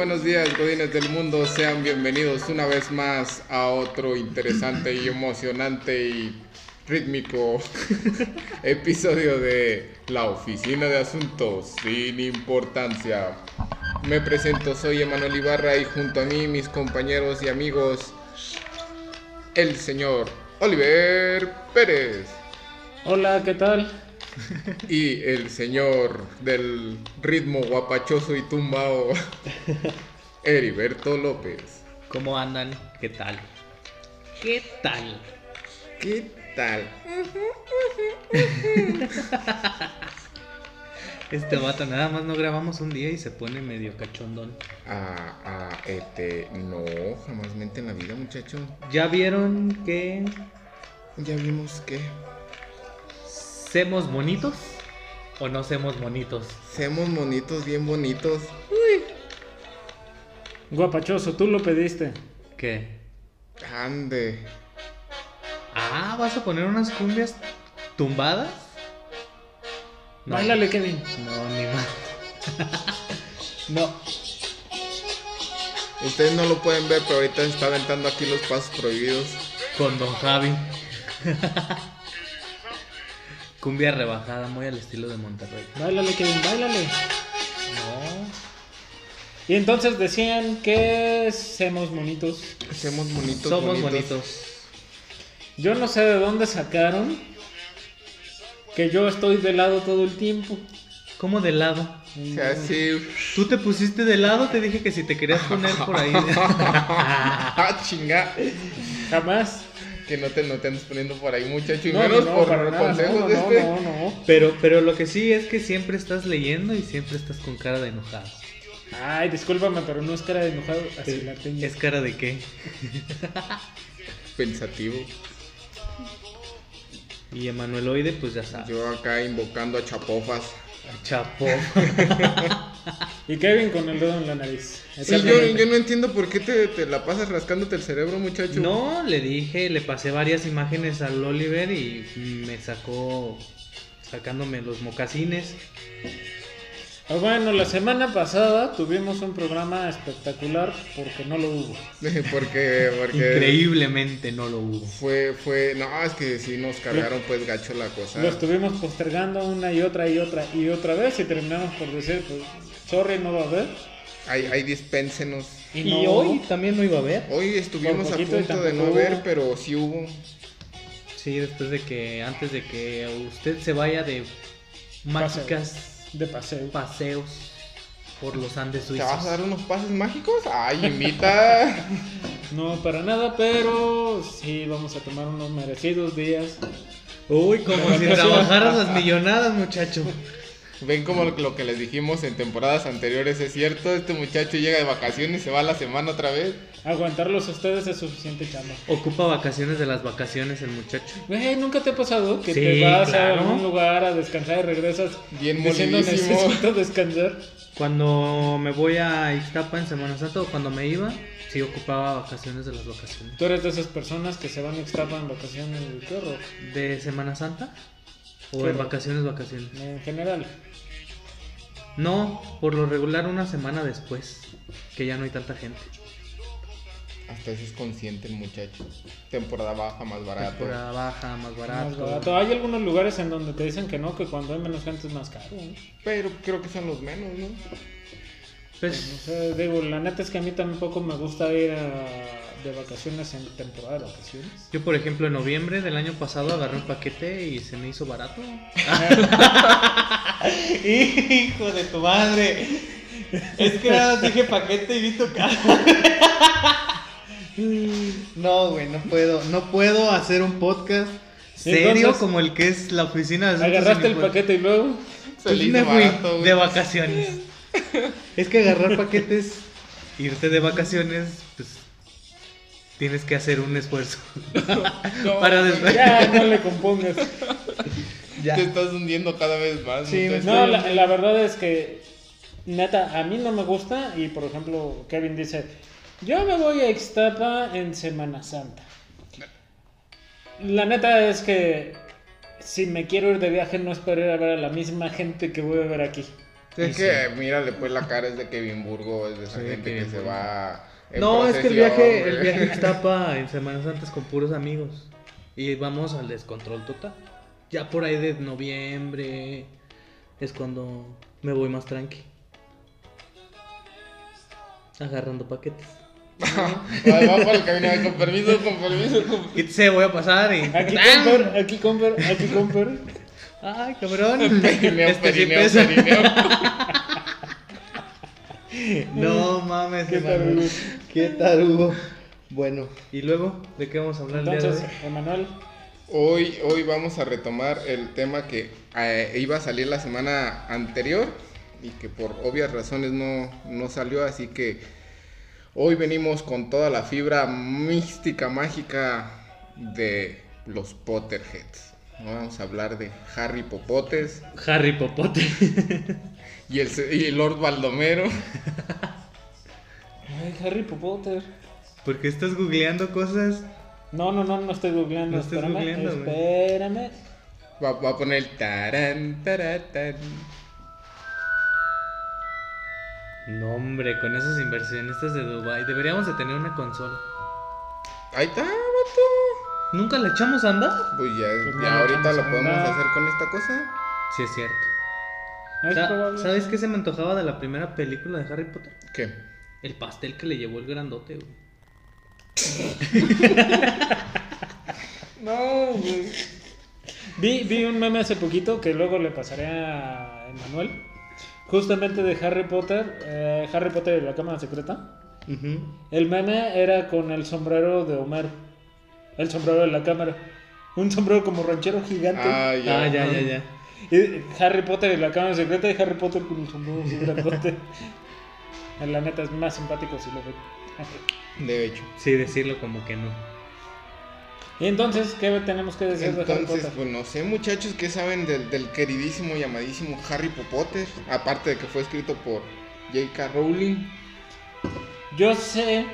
Buenos días, godines del mundo. Sean bienvenidos una vez más a otro interesante y emocionante y rítmico episodio de La Oficina de Asuntos sin Importancia. Me presento, soy Emanuel Ibarra y junto a mí mis compañeros y amigos, el señor Oliver Pérez Hola, ¿qué tal? y el señor del ritmo guapachoso y tumbao, Heriberto López. ¿Cómo andan? ¿Qué tal? ¿Qué tal? ¿Qué tal? Este vato nada más no grabamos un día y se pone medio cachondón. Ah, ah, este, no, jamás mente en la vida, muchacho. ¿Ya vieron que Ya vimos que semos bonitos o no semos bonitos? Semos monitos bien bonitos. Guapachoso, tú lo pediste. ¿Qué? Ande. Ah, ¿vas a poner unas cumbias tumbadas? No. Báilale, Kevin. No, ni más. no. Ustedes no lo pueden ver, pero ahorita está aventando aquí los pasos prohibidos. Con Don Javi. Cumbia rebajada, muy al estilo de Monterrey. Báilale, Kevin, báilale. No. Y entonces decían que somos monitos. Hacemos bonitos. Somos bonitos. Yo no sé de dónde sacaron que yo estoy de lado todo el tiempo. ¿Cómo de lado? O sea, sí. Tú te pusiste de lado, te dije que si te querías poner por ahí. ah, chinga. Jamás. Que no te, no te andes poniendo por ahí, muchacho. Y No, menos no, por para los nada, consejos no, de no, este. no, no. Pero, pero lo que sí es que siempre estás leyendo y siempre estás con cara de enojado. Ay, discúlpame, pero no es cara de enojado. Así la tengo. ¿Es cara de qué? Pensativo. Y Emanueloide, pues ya sabes. Yo acá invocando a chapofas. Chapo. Y Kevin con el dedo en la nariz. Sí, yo, no entiendo por qué te, te la pasas rascándote el cerebro, muchacho. No, le dije, le pasé varias imágenes al Oliver y me sacó sacándome los mocasines. Ah, Bueno, la semana pasada tuvimos un programa espectacular porque no lo hubo. porque, porque Increíblemente no lo hubo. fue, fue, no, es que sí nos cargaron pues gacho la cosa. Lo estuvimos postergando una y otra y otra y otra vez y terminamos por decir, pues, sorry, no va a haber. Ahí, ahí dispénsenos. Y, no hoy hubo. también no iba a haber. Hoy estuvimos a punto de no tampoco ver, hubo. pero sí hubo. Sí, después de que, antes de que usted se vaya de mágicas de paseo. paseos por los Andes ¿Te vas a dar suizos. unos pases mágicos? Ay, invita. No para nada, pero sí vamos a tomar unos merecidos días. Uy, como si trabajaras las millonadas, muchacho. Ven como lo, que les dijimos en temporadas anteriores, es cierto, este muchacho llega de vacaciones y se va a la semana otra vez. Aguantarlos a ustedes es suficiente chamba. Ocupa vacaciones de las vacaciones el muchacho. Güey, ¿nunca te ha pasado que Sí, te vas a algún lugar a descansar y regresas Bien diciendo necesito descansar? Cuando me voy a Ixtapa en Semana Santa o cuando me iba, sí ocupaba vacaciones de las vacaciones. Tú eres de esas personas que se van a Ixtapa en vacaciones, horror. ¿De Semana Santa? ¿O en vacaciones, vacaciones? En general. No, por lo regular una semana después, que ya no hay tanta gente. Hasta eso es consciente el muchacho. Temporada baja, más barato. Temporada baja, más barato. Más barato. Hay algunos lugares en donde te dicen que no, que cuando hay menos gente es más caro. ¿no? Pero creo que son los menos, ¿no? Pues, No sé, digo, la neta es que a mí tampoco me gusta ir a- de vacaciones en temporada de vacaciones. yo por ejemplo en noviembre del año pasado agarré un paquete y se me hizo barato. Hijo de tu madre. Es que nada más dije paquete y vi tu cara. No, güey, no puedo, no puedo hacer un podcast serio Entonces- como el que es la oficina de Agarraste el paquete y luego. Se Pues me fui barato, güey. de vacaciones. es que agarrar paquetes, irte de vacaciones, pues tienes que hacer un esfuerzo. No, Para después. Ya, no le compongas. Ya. Te estás hundiendo cada vez más. Sí. No, la, la verdad es que, neta, a mí no me gusta. Y por ejemplo, Kevin dice: Yo me voy a Ixtapa en Semana Santa. La neta es que si me quiero ir de viaje, no espero ir a ver a la misma gente que voy a ver aquí. Es Y que, mírale, pues la cara es de Kevin Burgo, es de esa Sí, gente Kevin que se va. No, es que el viaje, el viaje a Ixtapa en Semanas Antes con puros amigos. Y vamos al descontrol total. Ya por ahí de noviembre es cuando me voy más tranqui. Agarrando paquetes. Va, va por el camino, con permiso, con permiso, con Quítese, voy a pasar y. Aquí ¡Tam! comper, aquí comper, aquí comper. Ay, cabrón. Perineo, Este perineo, perineo. No mames, Qué hermano. Qué tarugo. Bueno, ¿y luego de qué vamos a hablar el día de Entonces, hoy? Emanuel, Hoy, hoy vamos a retomar el tema que eh, iba a salir la semana anterior y que por obvias razones no, no salió, así que hoy venimos con toda la fibra mística, mágica de los Potterheads. Vamos a hablar de Harry Popotes Harry Popote. y el, se- y el Lord Baldomero. ay, Harry Potter. ¿Por qué estás googleando cosas? No, no, no, no estoy googleando. No estás espérame, googleando, espérame. Va, va a poner el tarán, taratán. No, hombre, con esos inversionistas de Dubai deberíamos de tener una consola. Ahí está, vato. ¿Nunca le echamos a andar? Pues ya, Pues ya ahorita lo podemos andar. hacer con esta cosa. Sí, es cierto. Es. ¿Sabes qué se me antojaba de la primera película de Harry Potter? ¿Qué? El pastel que le llevó el grandote, güey. No, güey. Vi, vi un meme hace poquito que luego le pasaré a Emanuel. Justamente de Harry Potter. eh, Harry Potter y la cámara secreta. El meme era con el sombrero de Homero. El sombrero de la cámara. Un sombrero como ranchero gigante. Ah, ya. Ah, ya, ya, ya. Y Harry Potter y la cámara secreta y Harry Potter con el sombrero grandote. La neta es más simpático si lo ve. De hecho. Sí, decirlo como que no. Y entonces, ¿qué tenemos que decir de Harry Entonces, Potter? pues no sé, muchachos, ¿qué saben del, del queridísimo y amadísimo Harry Potter? Aparte de que fue escrito por J.K. Rowling. Yo sé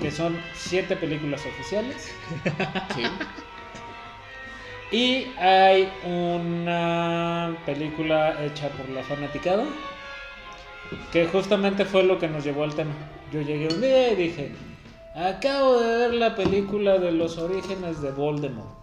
que son siete películas oficiales. Sí. Y hay una película hecha por la fanaticada. Que justamente fue lo que nos llevó al tema. Yo llegué un día y dije, acabo de ver la película de los orígenes de Voldemort.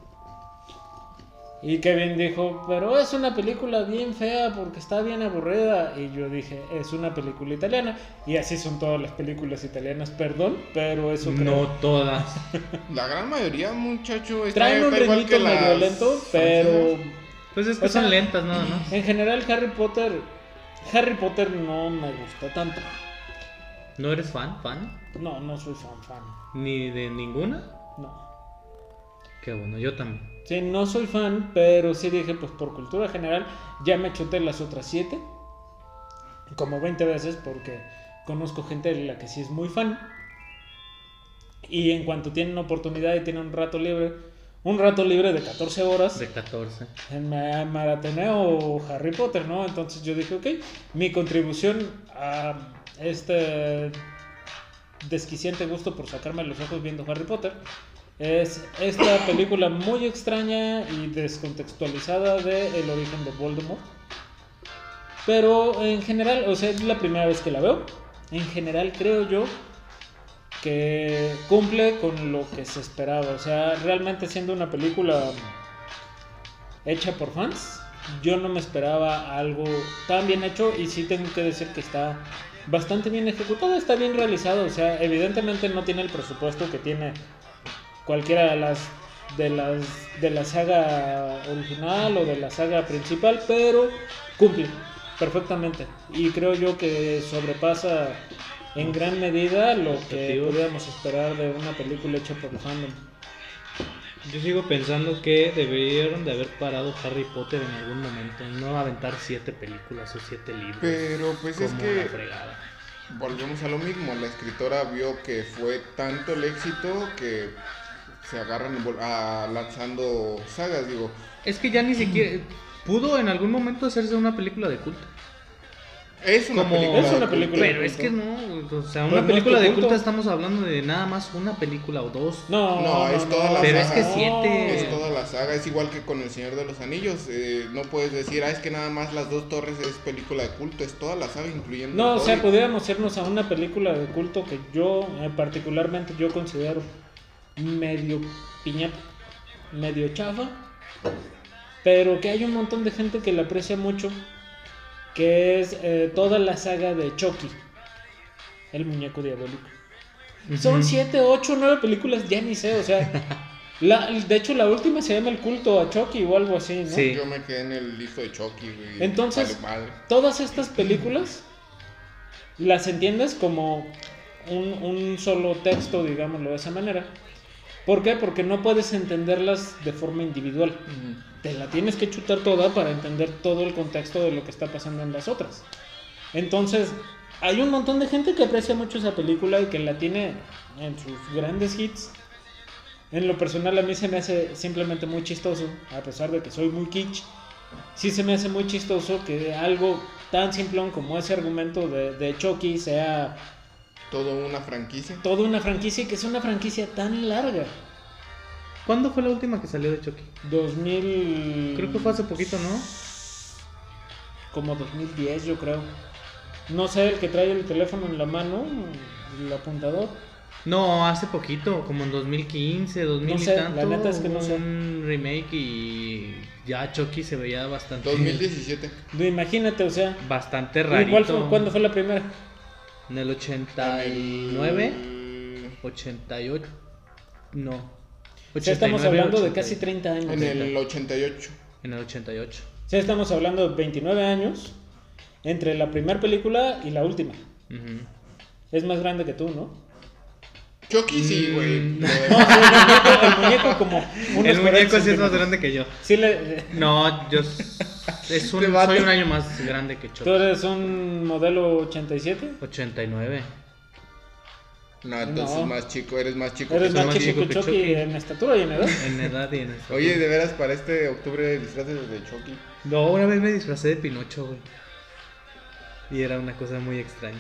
Y Kevin dijo, pero es una película bien fea porque está bien aburrida. Y yo dije, es una película italiana. Y así son todas las películas italianas, perdón, pero eso creo. No todas. La gran mayoría, muchachos, está, Traen un que medio las lento, pero. Pues es que O sea, son lentas nada más. en general Harry Potter, Harry Potter no me gusta tanto. ¿No eres fan? ¿Fan? No, no soy fan fan. ¿Ni de ninguna? No. Qué bueno, yo también. Sí, no soy fan, pero sí dije, pues por cultura general, ya me chuté las otras siete. Como 20 veces, porque conozco gente de la que sí es muy fan. Y en cuanto tienen oportunidad y tienen un rato libre, un rato libre de 14 horas, De 14. en ma- maratoneo Harry Potter, ¿no? Entonces yo dije, ok, mi contribución a este desquiciante gusto por sacarme los ojos viendo Harry Potter es esta película muy extraña y descontextualizada de el origen de Voldemort. Pero en general, o sea, es la primera vez que la veo. En general creo yo que cumple con lo que se esperaba. O sea, realmente siendo una película hecha por fans, yo no me esperaba algo tan bien hecho y sí tengo que decir que está bastante bien ejecutado, está bien realizado. O sea, evidentemente no tiene el presupuesto que tiene cualquiera de las de las de la saga original o de la saga principal, pero cumple perfectamente y creo yo que sobrepasa en gran medida lo que podíamos esperar de una película hecha por el fandom. Yo sigo pensando que deberían de haber parado Harry Potter en algún momento. No aventar siete películas o siete libros. Pero pues es como que la fregada. volvemos a lo mismo. La escritora vio que fue tanto el éxito que se agarran a lanzando sagas, digo. Es que ya ni siquiera. Pudo en algún momento hacerse una película de culto. Es una Como- película. Es una de película. Pero es que no, o sea, Pues una no película es de culto estamos hablando de nada más una película o dos. No, No, es toda la Pero es saga. que siete- Es toda la saga, es igual que con El Señor de los Anillos. eh, no puedes decir, ah, es que nada más Las Dos Torres es película de culto, es toda la saga, incluyendo. No, o sea, podríamos irnos a una película de culto que yo, eh, particularmente, yo considero medio piñata, medio chafa, pero que hay un montón de gente que la aprecia mucho, que es eh, toda la saga de Chucky, el muñeco diabólico. Son Ujú. siete, ocho, nueve películas, ya ni sé, o sea, la, de hecho la última se llama El culto a Chucky o algo así, ¿no? Sí. Yo me quedé en el listo de Chucky, güey. Entonces- Vale todas estas películas las entiendes como un, un solo texto, digámoslo de esa manera. ¿Por qué? Porque no puedes entenderlas de forma individual. Te la tienes que chutar toda para entender todo el contexto de lo que está pasando en las otras. Entonces, hay un montón de gente que aprecia mucho esa película y que la tiene en sus grandes hits. En lo personal a mí se me hace simplemente muy chistoso, a pesar de que soy muy kitsch. Sí se me hace muy chistoso que algo tan simplón como ese argumento de, de Chucky sea Todo una franquicia. toda una franquicia y que es una franquicia tan larga. ¿Cuándo fue la última que salió de Chucky? 2000... Creo que fue hace poquito, ¿no? Como 2010 yo creo. No sé, el que trae el teléfono en la mano, el apuntador. No, hace poquito, como en 2015, 2000 No y sé, tanto. la neta es que no hubo sé. Un remake y ya Chucky se veía bastante 2017. No, Imagínate, o sea. bastante ¿y fue- ¿Cuándo fue la primera? En el 89, 88. No. O sea, estamos 89, hablando de 80. casi 30 años. En el 88. En el 88. O sea, estamos hablando de 29 años entre la primera película y la última. Ujú. Es más grande que tú, ¿no? Chucky sí, güey. Mm. No, sí, el muñeco, el muñeco como unos El 40 muñeco sí es más grande que yo. Sí, le- No, yo es un, soy un año más grande que ¿Tú Chucky. eres un modelo 87? 89. No, entonces No. más chico, eres más chico. Eres que más chico que chico que Chucky Chucky. en estatura y en edad. En edad y en eso. Oye, de veras, para este octubre disfraces de Chucky. No, una vez me disfracé de Pinocho, güey. Y era una cosa muy extraña.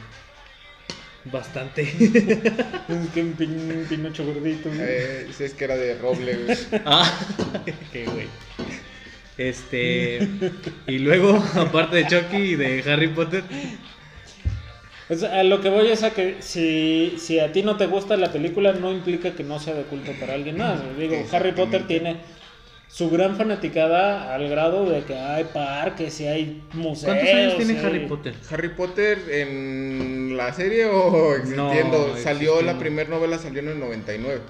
Bastante. Es que un pin- un pinocho gordito. ¿no? Eh, si es que era de roble, güey. ah, qué güey. Este. Y luego, aparte de Chucky y de Harry Potter, O sea, a lo que voy es a que si, si a ti no te gusta la película, no implica que no sea de culto para alguien más. Digo, Harry Potter tiene su gran fanaticada al grado de que hay parques y hay museos. ¿cuántos años tiene hay- Harry Potter? Harry Potter en la serie o existiendo. No, salió la primera novela salió en el 99.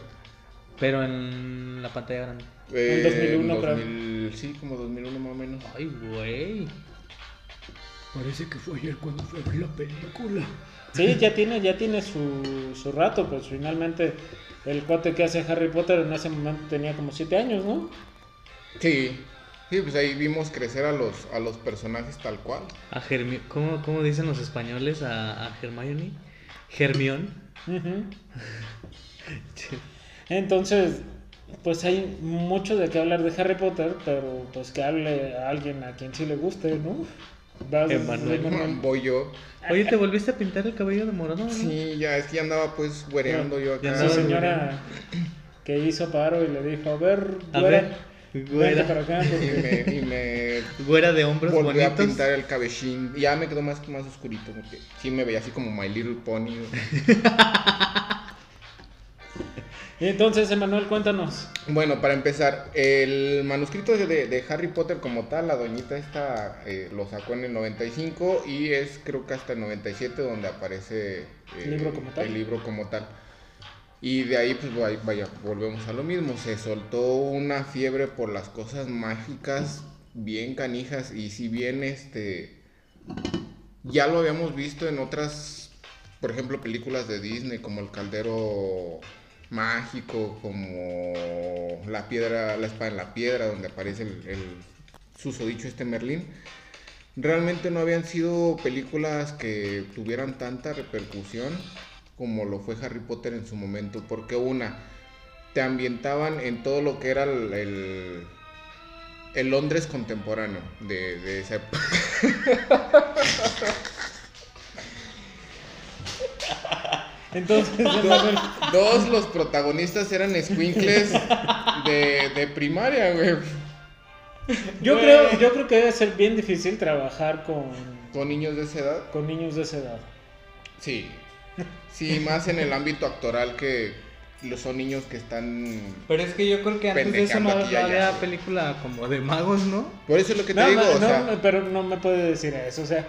Pero en la pantalla grande. Eh, En 2001 creo. 2000, Sí, como 2001 más o menos. Ay, güey. Parece que fue ayer cuando fue a ver la película. Sí, ya tiene, ya tiene su, su rato, pues finalmente el cuate que hace Harry Potter en ese momento tenía como 7 años, ¿no? Sí. Sí, pues ahí vimos crecer a los, a los personajes tal cual. A Hermi ¿Cómo, ¿Cómo dicen los españoles a, a Hermione? Hermión. Ujú. Entonces, pues hay mucho de qué hablar de Harry Potter, pero pues que hable a alguien a quien sí le guste, ¿no? Vas, Emanuel. Emanuel. Voy yo. Oye, ¿te volviste a pintar el cabello de morado? no? Sí, ya es que ya andaba pues güereando yo acá. Andaba señora que hizo paro y le dijo, a ver, A ver, güera. para acá. Y me, y me Güera de hombros volví a pintar el cabellín. Ya me quedó más, más oscurito porque sí me veía así como My Little Pony. entonces, Emanuel, cuéntanos. Bueno, para empezar, el manuscrito de, de Harry Potter como tal, la doñita esta eh, lo sacó en el 95 y es creo que hasta el 97 donde aparece eh, El libro como tal. el libro como tal. Y de ahí pues vaya, volvemos a lo mismo, se soltó una fiebre por las cosas mágicas bien canijas y si bien este ya lo habíamos visto en otras, por ejemplo, películas de Disney como El Caldero Mágico, como La Piedra, La Espada en la Piedra, donde aparece el, el susodicho este Merlín. Realmente no habían sido películas que tuvieran tanta repercusión como lo fue Harry Potter en su momento, porque una, te ambientaban en todo lo que era el, el, Londres contemporáneo de, esa época. Entonces, dos, los protagonistas eran squinkles de, de primaria, güey. Yo creo, yo creo que debe ser bien difícil trabajar con... Con niños de esa edad. Con niños de esa edad. Sí, Sí, más en el ámbito actoral que los son niños que están. Pero es que yo creo que antes de eso no, había película como de magos, ¿no? Por eso es lo que te No, digo, no, o sea. no, pero no me puede decir eso. O sea,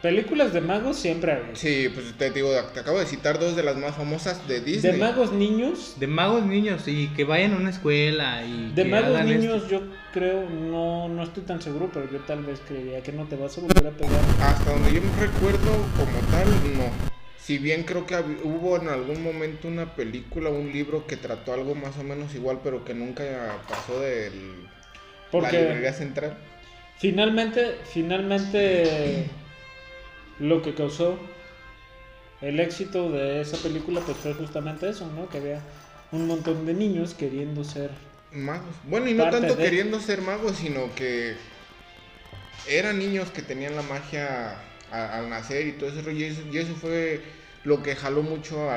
películas de magos siempre hay. Sí, pues te digo, te acabo de citar dos de las más famosas de Disney. De magos niños, De magos niños y que vayan a una escuela y de que magos hagan niños esto. yo creo, no, no estoy tan seguro, pero yo tal vez creería que no te vas a volver a pegar. Hasta donde yo me recuerdo como tal, no. Si bien creo que hubo en algún momento una película, un libro que trató algo más o menos igual, pero que nunca pasó de la Porque- librería central. Finalmente, finalmente lo que causó el éxito de esa película pues fue justamente eso, ¿no? Que había un montón de niños queriendo ser Magos. Bueno, y no tanto de- queriendo ser magos, sino que eran niños que tenían la magia a- al nacer y todo ese rollo. Y eso, y eso fue lo que jaló mucho a,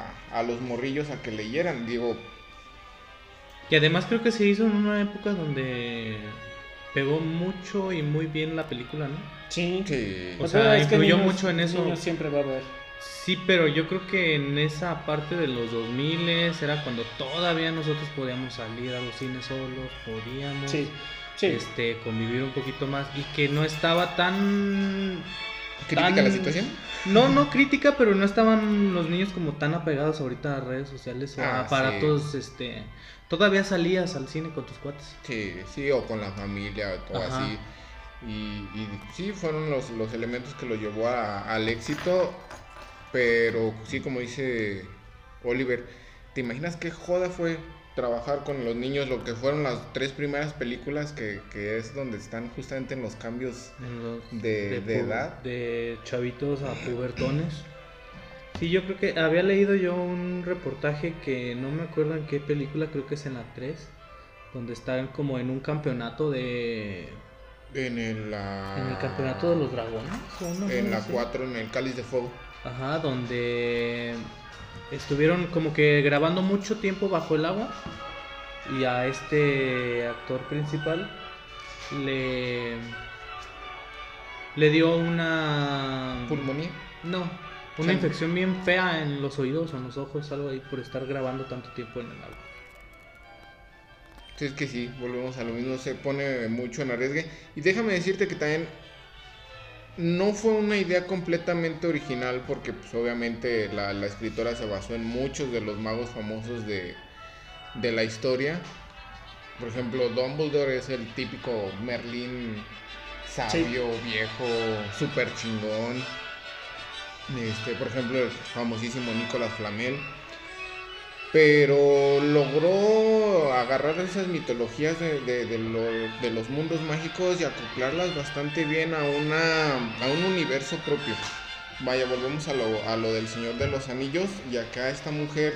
a- a los morrillos a que leyeran. Digo, Y además creo que se hizo en una época donde pegó mucho y muy bien la película, ¿no? Sí. sí. O sea, influyó mucho en eso. Niños siempre va a haber. Sí, pero yo creo que en esa parte de los 2000 era cuando todavía nosotros podíamos salir a los cines solos, podíamos Sí. Sí. este convivir un poquito más y que no estaba tan ¿Crítica tan- la situación? No, no crítica, pero no estaban los niños como tan apegados ahorita a redes sociales o Ah, a aparatos, este, todavía salías al cine con tus cuates. Sí, sí, o con la familia o Ajá. así. Y, y sí, fueron los, los elementos que lo llevó a- al éxito. Pero sí, como dice Oliver, ¿te imaginas qué joda fue trabajar con los niños? Lo que fueron las tres primeras películas, que, que es donde están justamente en los cambios los- de, de edad. de chavitos a pubertones. Sí, yo creo que había leído yo un reportaje que no me acuerdo en qué película, creo que es en la 3, donde están como en un campeonato de... En el, la- En el campeonato de los dragones. En la así. 4, en el Cáliz de Fuego. Ajá, donde estuvieron como que grabando mucho tiempo bajo el agua y a este actor principal le le dio una Pulmonía. no, Sí. una infección bien fea en los oídos o en los ojos, algo ahí por estar grabando tanto tiempo en el agua. Sí, es que sí, volvemos a lo mismo, se pone mucho en arriesgue. Y déjame decirte que también no fue una idea completamente original porque pues obviamente la, la escritora se basó en muchos de los magos famosos de, de la historia. Por ejemplo, Dumbledore es el típico Merlín sabio, viejo, súper chingón. Este, por ejemplo, el famosísimo Nicolas Flamel. Pero logró agarrar esas mitologías de, de- de lo- de los mundos mágicos y acoplarlas bastante bien a, una, a un universo propio. Vaya, volvemos a lo, a lo del Señor de los Anillos y acá esta mujer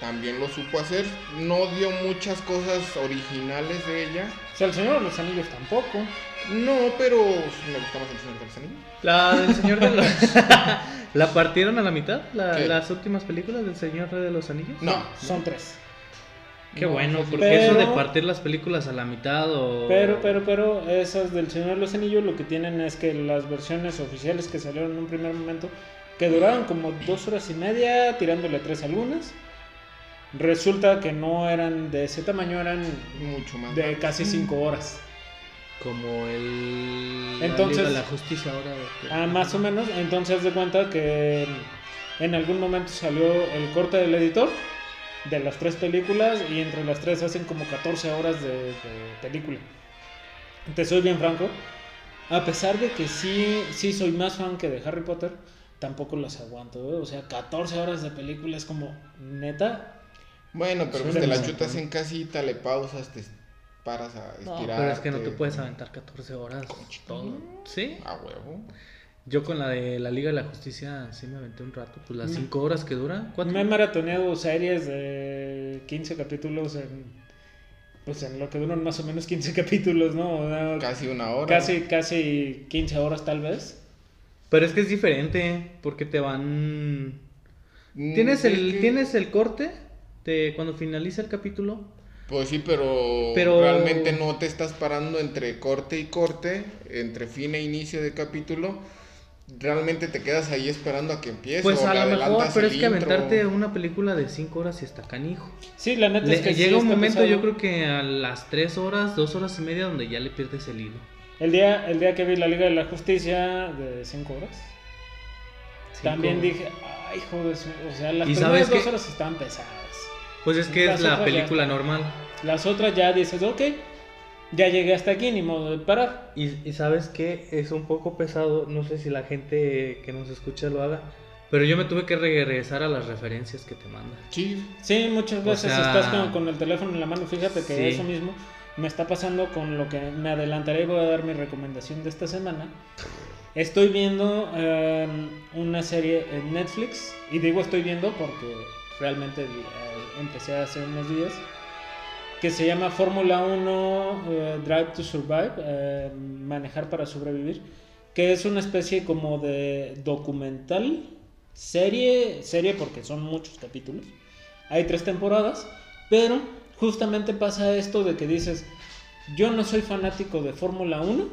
también lo supo hacer. No dio muchas cosas originales de ella. O sea, el Señor de los Anillos tampoco. No, pero me gusta más el Señor de los Anillos. La del Señor de los ¿La partieron a la mitad? La- ¿Qué? las últimas películas del Señor de los Anillos? No, Son tres. Qué No, bueno, porque eso de pero- partir las películas a la mitad o... Pero, pero, pero, esas del Señor de los Anillos lo que tienen es que las versiones oficiales que salieron en un primer momento, que duraron como dos horas y media, tirándole tres algunas, resulta que no eran de ese tamaño, eran mucho más. de casi cinco horas. Como el... Entonces- de la Justicia ahora. de- Ah, más o menos, entonces haz de cuenta que en algún momento salió el corte del editor de las tres películas y entre las tres hacen como 14 horas de, de película. Te soy bien franco, a pesar de que sí, sí soy más fan que de Harry Potter, tampoco las aguanto, ¿eh? o sea, 14 horas de película es como neta. Bueno, pero pues te la demasiado. chutas en casita, le pausas, te paras a No, estirar. pero es que no te puedes aventar 14 horas todo. ¿Sí? A huevo. Yo con la de la Liga de la Justicia sí me aventé un rato. Pues las 5 horas que dura. ¿Cuánto? Me he maratoneado series de 15 capítulos en, pues en lo que duran más o menos 15 capítulos, ¿no? Casi una hora. Casi, casi 15 horas tal vez. Pero es que es diferente, porque te van... Mm, ¿Tienes es el, que- ¿Tienes el corte de cuando finaliza el capítulo? Pues sí, pero, Pero- realmente no te estás parando entre corte y corte, entre fin e inicio de capítulo. Realmente te quedas ahí esperando a que empiece. Pues o a lo mejor, pero es que intro. aventarte una película de 5 horas y está canijo. Sí, la neta Le- es que sí llega un momento, yo creo que a las 3 horas, 2 horas y media, donde ya le pierdes el hilo. El día, el día que vi la Liga de la Justicia de 5 horas, Cinco también horas. dije, ay, joder, o sea, las ¿Y primeras sabes dos qué? horas están pesadas. Pues es que Las es la ya película normal. Las otras ya dices, ok, ya llegué hasta aquí, ni modo de parar. Y, y sabes que es un poco pesado, no sé si la gente que nos escucha lo haga, pero yo me tuve que regresar a las referencias que te manda. Sí, Sí, muchas O veces sea, estás con, con el teléfono en la mano. Fíjate que sí. eso mismo me está pasando con lo que me adelantaré y voy a dar mi recomendación de esta semana. Estoy viendo eh, una serie en Netflix y digo estoy viendo porque realmente eh, empecé hace unos días que se llama Fórmula 1 eh, Drive to Survive, eh, manejar para sobrevivir, que es una especie como de documental, serie, serie porque son muchos capítulos. Hay tres temporadas, pero justamente pasa esto de que dices, yo no soy fanático de Fórmula 1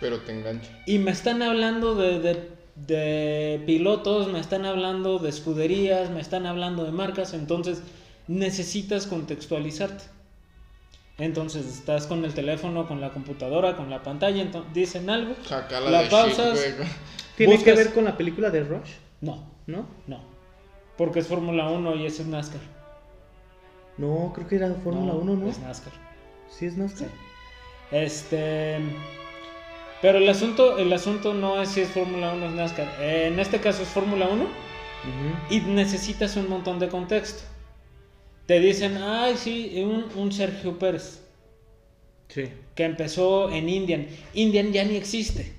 pero te engancha. y me están hablando de, de- de pilotos, me están hablando de escuderías, me están hablando de marcas, entonces necesitas contextualizarte. Entonces estás con el teléfono, con la computadora, con la pantalla, entonces dicen algo, Jacala La pausas. ¿Tiene Buscas- que ver con la película de Rush? no, ¿No? no, porque es Fórmula 1 y ese es NASCAR. No, creo que era Fórmula 1, ¿no? Es NASCAR. Sí, es NASCAR. Este. Pero el asunto, el asunto no es si es Fórmula 1 o es NASCAR. En este caso es Fórmula 1 Ujú. y necesitas un montón de contexto. Te dicen, ay, sí, un, un Sergio Pérez Sí. que empezó en Indian. Indian ya ni existe.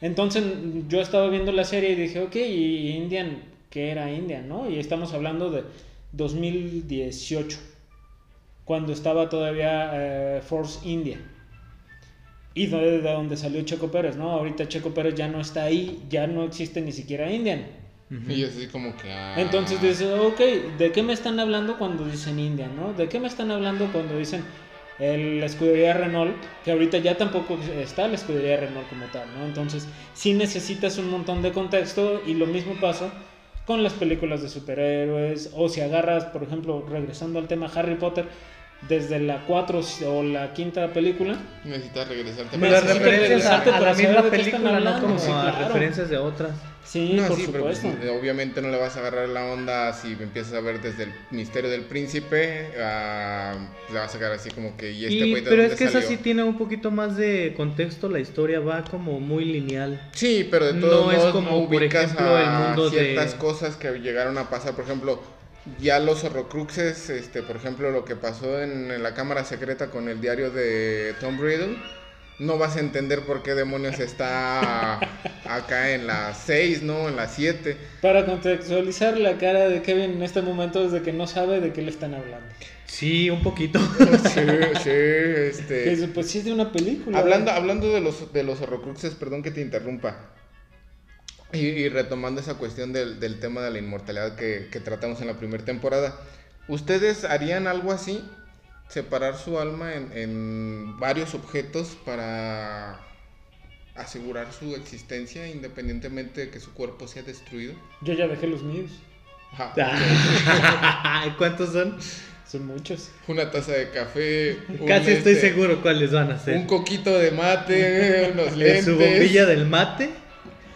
Entonces yo estaba viendo la serie y dije, ok, ¿y Indian qué era Indian, no? Y estamos hablando de 2018, cuando estaba todavía eh, Force India. Y de, de donde salió Checo Pérez, ¿no? Ahorita Checo Pérez ya no está ahí, ya no existe ni siquiera Indian. Y así como que. ah, Entonces dices, ok, ¿de qué me están hablando cuando dicen India, no? ¿De qué me están hablando cuando dicen el- la escudería Renault? Que ahorita ya tampoco está la escudería Renault como tal, ¿no? Entonces sí necesitas un montón de contexto y lo mismo pasa con las películas de superhéroes o si agarras, por ejemplo, regresando al tema Harry Potter, desde la 4 o la quinta película, Necesitas regresarte. Me Pero las referencias a, a para la misma película, no como sí, a claro. referencias de otras. sí, No, por sí, pero pues, obviamente no le vas a agarrar la onda si empiezas a ver desde el misterio del príncipe. ah, le vas a agarrar así como que. ¿Y este Y- pero es que esa sí tiene un poquito más de contexto, la historia va como muy lineal. Sí, pero de No todos es modos como, no por ubicas ejemplo, el a mundo de- ciertas cosas que llegaron a pasar. Por ejemplo, ya los horrocruxes, este, por ejemplo, lo que pasó en, en la cámara secreta con el diario de Tom Riddle. No vas a entender por qué demonios está acá en la 6, ¿no? En la 7. Para contextualizar la cara de Kevin en este momento es de que no sabe de qué le están hablando. Sí, un poquito. Sí, sí, este... pues sí es de una película. Hablando, hablando de los, de los horrocruxes, perdón que te interrumpa. Y, y retomando esa cuestión del, del tema de la inmortalidad que, que tratamos en la primera temporada. ¿Ustedes harían algo así? Separar su alma en, en varios objetos para asegurar su existencia independientemente de que su cuerpo sea destruido. Yo ya dejé los míos. ¿Cuántos son? Son muchos. Una taza de café. un, Casi estoy este, seguro cuáles van a ser. Un coquito de mate, unos lentes. Su bombilla del mate,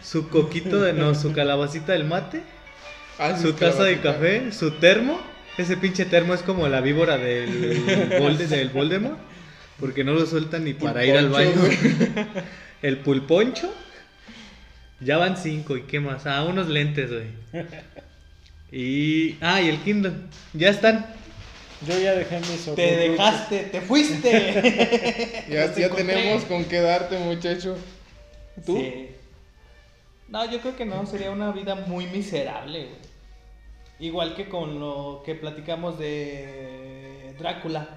su coquito de no, su calabacita del mate, Ah, su taza de café, su termo. Ese pinche termo es como la víbora del, del Voldemort, porque no lo sueltan ni para ir al baño. Güey. El pulponcho. Ya van cinco, ¿y qué más? Ah, unos lentes, güey. Y. Ah, y el Kindle. Ya están. Yo ya dejé mis Te dejaste, te fuiste. Ya, ya tenemos con qué darte, muchacho. ¿Tú? Sí. No, yo creo que no, sería una vida muy miserable, güey. Igual que con lo que platicamos de Drácula,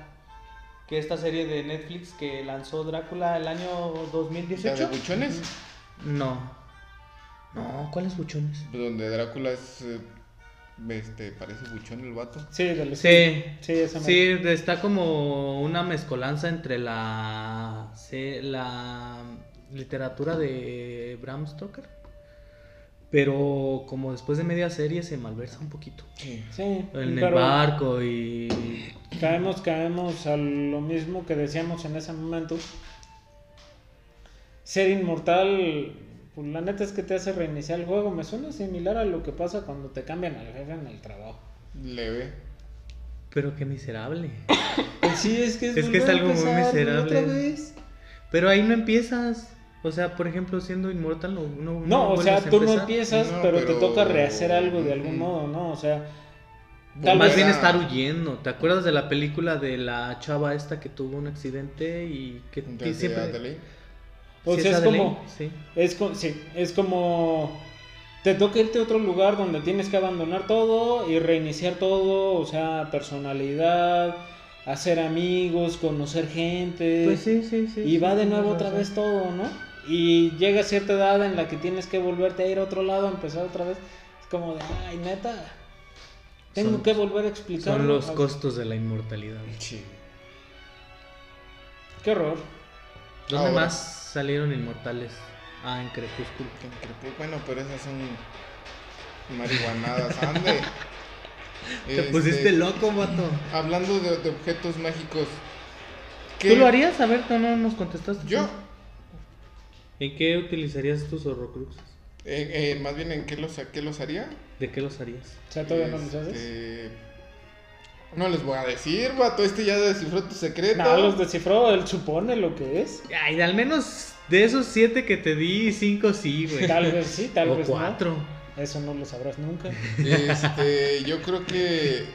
que esta serie de Netflix que lanzó Drácula el año ¿La de 2018. buchones? No. No, ¿cuáles buchones? Donde Drácula es eh, este, parece buchón el vato. Sí, del Sí, Sí, esa sí, está como una mezcolanza entre la, sí, la literatura de Bram Stoker, pero como después de media serie se malversa un poquito. Sí. Sí, En el barco y... caemos, caemos a lo mismo que decíamos en ese momento. Ser inmortal, pues la neta es que te hace reiniciar el juego. Me suena similar a lo que pasa cuando te cambian al jefe en el trabajo. Leve. Pero qué miserable. Pues sí, es que es, Es que es algo muy miserable. otra vez. Pero ahí no empiezas. O sea, por ejemplo, siendo inmortal no, no, No, o sea, tú no empiezas, No, pero, te toca rehacer algo de algún modo, ¿no? O sea, Pues tal Más vez... bien estar huyendo. ¿Te acuerdas de la película de la chava esta que tuvo un accidente y que de siempre... Adelaide. O Sí, sea, esa es como... Sí. Es, co- sí, es como... Te toca irte a otro lugar donde tienes que abandonar todo y reiniciar todo, o sea, personalidad, hacer amigos, conocer gente. Pues sí, sí, sí. y sí, va de nuevo otra razón. vez todo, ¿no? Y llega cierta edad en la que tienes que volverte a ir a otro lado, a empezar otra vez. Es como de, ay, neta, tengo Son- que volver a explicar. Son los costos de la inmortalidad. Sí. Qué horror. ¿Dónde Ahora. más salieron inmortales? Ah, en Crepúsculo. En Crepú- Bueno, pero esas son marihuanadas. Ande. Te Este, pusiste loco, vato. Hablando de, de objetos mágicos. ¿qué- ¿Tú lo harías? A ver, tú no nos contestaste. Yo. ¿En qué utilizarías tus horrocruxes? Eh, eh, más bien, ¿en qué los, qué los haría? ¿De qué los harías? O sea, todavía no los haces. Este, No les voy a decir, vato. Este ya descifró tu secreto. No, los descifró, él supone lo que es. Ay, al menos de esos siete que te di, cinco sí, güey. Tal vez sí, tal o vez cuatro. no. Eso no lo sabrás nunca. Este, yo creo que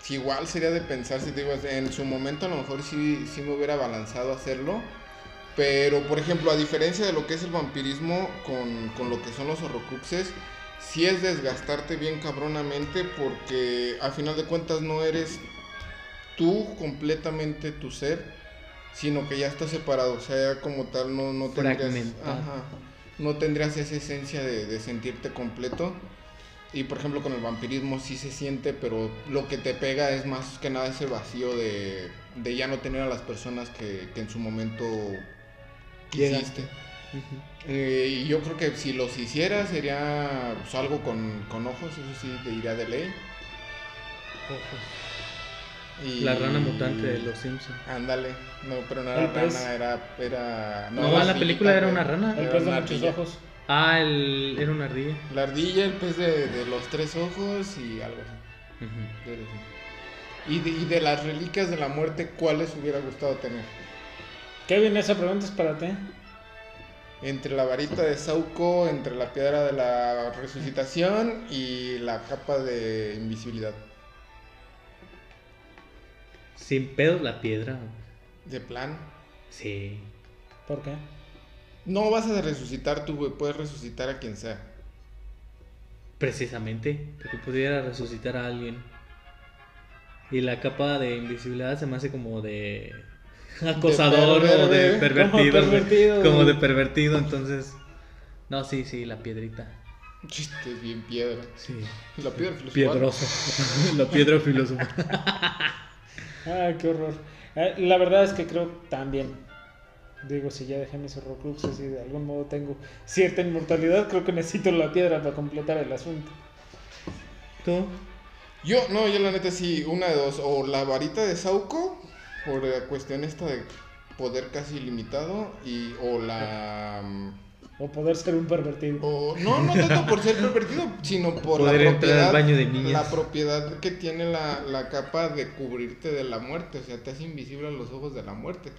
si igual sería de pensar, si te digo, en su momento a lo mejor sí, sí me hubiera balanzado a hacerlo. Pero, por ejemplo, a diferencia de lo que es el vampirismo con, con lo que son los horrocruxes, sí es desgastarte bien cabronamente porque a final de cuentas no eres tú completamente tu ser, sino que ya estás separado, o sea, como tal no, no tendrías... Ajá, no tendrías esa esencia de, de sentirte completo. Y por ejemplo con el vampirismo sí se siente, pero lo que te pega es más que nada ese vacío de, de ya no tener a las personas que, que en su momento Eh, y yo creo que si los hiciera sería pues, algo con, con ojos, eso sí, te diría de ley. Y- La rana mutante de los Simpsons. Ándale, no, pero no era rana, era... era No, en la película era una rana. El pez de muchos ojos. Ah, el... era una ardilla. La ardilla, el pez de, de los tres ojos y algo así. Y de, y de las reliquias de la muerte, ¿cuáles hubiera gustado tener? Kevin, esa pregunta es para ti. Entre la varita de Sauco, entre la piedra de la resucitación y la capa de invisibilidad. Sin pedos la piedra. De plan. Sí. ¿Por qué? No vas a resucitar tú, güey. Puedes resucitar a quien sea. Precisamente. Porque pudiera resucitar a alguien. Y la capa de invisibilidad se me hace como de acosador o de como pervertido. Como de pervertido, entonces. No, sí, sí, la piedrita. Chiste, bien piedra. Sí. La piedra filosofal. Piedroso. la piedra filosofal. Ay, qué horror. Eh, la verdad es que creo también. Digo, si ya dejé mis horrocruxes y de algún modo tengo cierta inmortalidad, creo que necesito la piedra para completar el asunto. ¿Tú? Yo, no, yo la neta sí, una de dos. O la varita de Sauco, por la cuestión esta de poder casi ilimitado. Y, o la. mm, O poder ser un pervertido. O, no, no tanto por ser pervertido, sino por Poder la entrar propiedad. al baño de niñas. La propiedad que tiene la, la capa de cubrirte de la muerte. O sea, te hace invisible a los ojos de la muerte.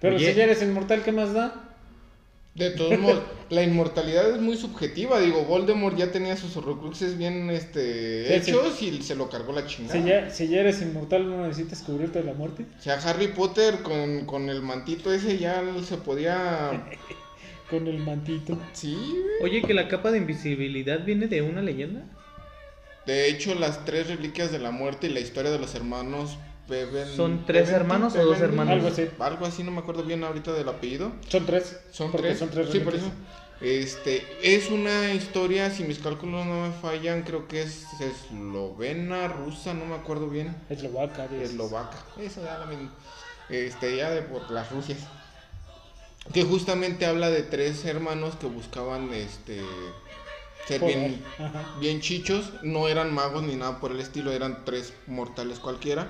Pero Oye. si ya eres inmortal, ¿qué más da? De todos modos, la inmortalidad es muy subjetiva. Digo, Voldemort ya tenía sus horrocruxes bien este, Sí, sí. hechos y se lo cargó la chingada. Si ya, si ya eres inmortal, ¿no necesitas cubrirte de la muerte? O sea, Harry Potter con, con el mantito ese ya se podía. Con el mantito. Sí. Oye, que la capa de invisibilidad viene de una leyenda. De hecho, las tres reliquias de la muerte y la historia de los hermanos ¿Son tres hermanos o dos hermanos? Algo así. Algo así, no me acuerdo bien ahorita del apellido. Son tres. Son tres. Son tres sí, por eso. Este, es una historia, si mis cálculos no me fallan, creo que es eslovena, rusa, no me acuerdo bien. Eslovaca. dices. Eslovaca, eso ya la misma. Este, ya de por las Rusias. Que justamente habla de tres hermanos que buscaban este ser bien, bien chichos, no eran magos ni nada por el estilo, eran tres mortales cualquiera,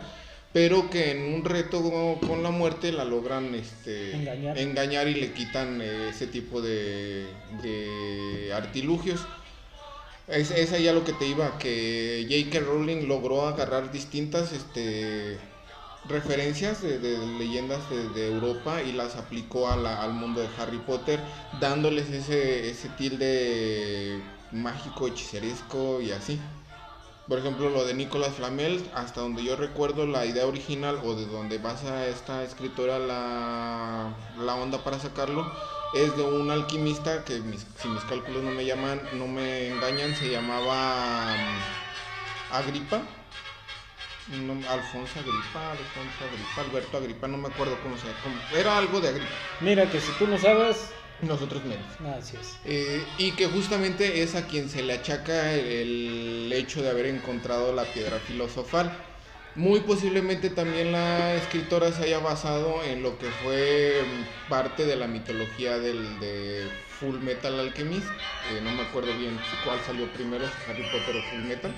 pero que en un reto con la muerte la logran este, Engañar. engañar y le quitan eh, ese tipo de, de artilugios. Es, es allá lo que te iba, que J.K. Rowling logró agarrar distintas este, referencias de, de leyendas de, de Europa y las aplicó a la- al mundo de Harry Potter, dándoles ese, ese tilde mágico, hechiceresco y así. Por ejemplo, lo de Nicolas Flamel, hasta donde yo recuerdo la idea original o de donde basa esta escritora la, la onda para sacarlo, es de un alquimista que mis- si mis cálculos no me llaman, no me engañan, se llamaba mm, Agripa. No, Alfonso Agripa, Alfonso Agripa, Alberto Agripa, no me acuerdo cómo se llama. Era algo de Agripa. Mira que si tú no sabes, Nosotros menos. así es. Eh, y que justamente es a quien se le achaca el, el hecho de haber encontrado la piedra filosofal. Muy posiblemente también la escritora se haya basado en lo que fue mm, parte de la mitología del, de Full Metal Alchemist. Eh, no me acuerdo bien cuál salió primero, Harry Potter o Full Metal.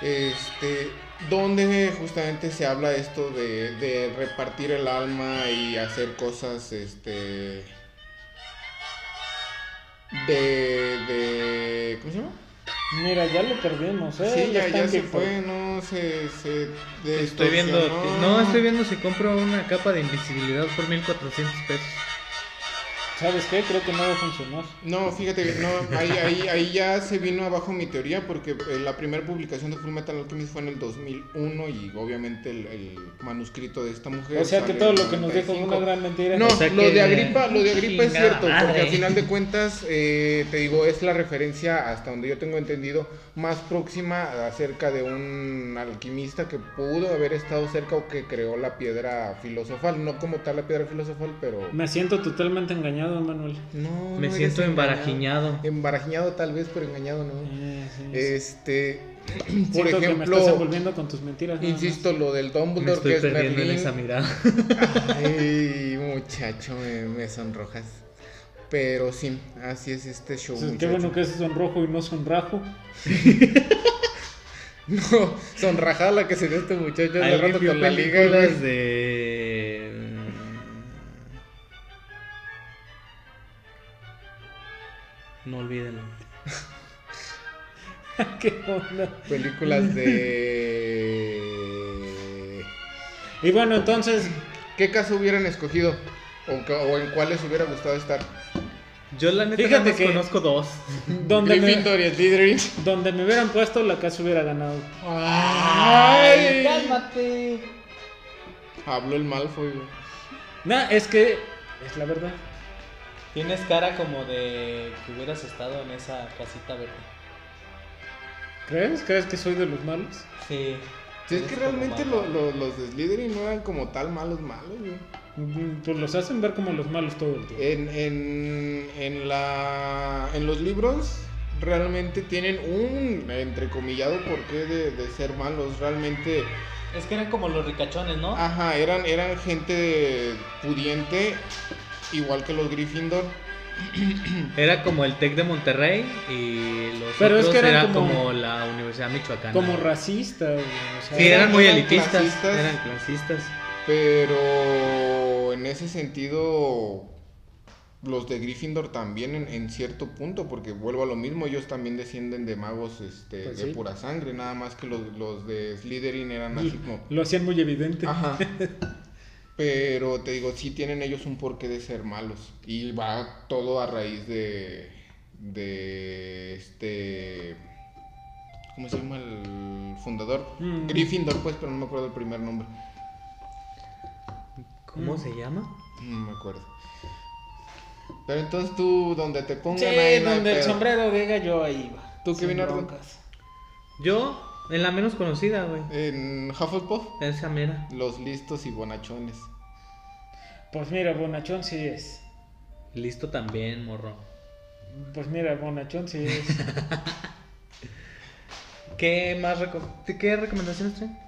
Este, donde justamente se habla esto de, de repartir el alma y hacer cosas, este, de, de, ¿cómo se llama? Mira, ya lo perdimos, ¿eh? Sí, ya, está ya se fue, no, se, se Estoy viendo, no, estoy viendo si compro una capa de invisibilidad por 1400 pesos. ¿Sabes qué? Creo que no va a funcionar. No, fíjate, no, ahí, ahí, ahí ya se vino abajo mi teoría porque eh, la primera publicación de Full Metal Alchemist fue en el 2001 y obviamente el, el manuscrito de esta mujer. O sea que todo lo que nos dijo es 95. una gran mentira. No, O sea lo que- de Agripa, lo de Agripa es cierto, porque al final de cuentas, eh, te digo, es la referencia, hasta donde yo tengo entendido, más próxima acerca de un alquimista que pudo haber estado cerca o que creó la piedra filosofal, no como tal la piedra filosofal, pero... Me siento totalmente engañado, Manuel. No, Me no siento embarajiñado. Embarajiñado tal vez, pero engañado no. Eh, sí, sí. Este, Siento por que me ejemplo, estás envolviendo con tus mentiras. insisto, lo del Me Dumbledore estoy que es perdiendo en esa mirada. Ay, muchacho, me, me sonrojas. Pero sí, así es este show. Pues, Qué bueno que es sonrojo y no sonrajo. No, sonrajada la que se dio este muchacho ¿Alguien rato con la liga, de... No olvídenlo. Qué onda. Películas de. Y bueno, entonces, ¿Qué caso hubieran escogido? ¿O, en cuáles hubiera gustado estar? Yo la neta Fíjate que- conozco dos. donde me, Gryffindor y Slytherin. donde me hubieran puesto, la casa hubiera ganado. ¡Ay! ¡Cálmate! Habló el Malfoy, güey. Nah, es que es la verdad. Tienes cara como de que hubieras estado en esa casita verde. ¿Crees? ¿Crees que soy de los malos? Sí. Sí, es que realmente lo- lo- los de Slytherin no eran como tal malos malos, güey. Mm, Pues los hacen ver como los malos todo el tiempo. En, en, en, la, en los libros realmente tienen un entrecomillado porqué de, de ser malos. Realmente, Es que eran como los ricachones, ¿no? ajá, eran, eran gente pudiente, igual que los Gryffindor. Era como el TEC de Monterrey y los Pero es otros que eran era como- como... la Universidad Michoacana. Como racistas. o sea, Sí, eran muy Eran elitistas. clasistas. Eran clasistas. Pero en ese sentido, los de Gryffindor también en, en cierto punto, porque vuelvo a lo mismo, ellos también descienden de magos este, Pues de sí. pura sangre, nada más que los, los de Slytherin eran así como... Lo hacían muy evidente. Ajá. Pero te digo, sí tienen ellos un porqué de ser malos. Y va todo a raíz de. de este. ¿Cómo se llama el fundador? Mm. Gryffindor, pues, pero no me acuerdo el primer nombre. ¿Cómo Mm. se llama? No me acuerdo. Pero entonces tú, donde te pongan Sí, ahí, donde el pedo. sombrero diga yo ahí va. ¿Tú, Ardo? broncas. Yo, en la menos conocida, güey. En Hufflepuff, Esa mera. los listos y bonachones. Pues mira, Bonachón sí es. Listo también, morro. Pues mira, Bonachón sí es. ¿Qué más reco- ¿Qué recomendaciones traen?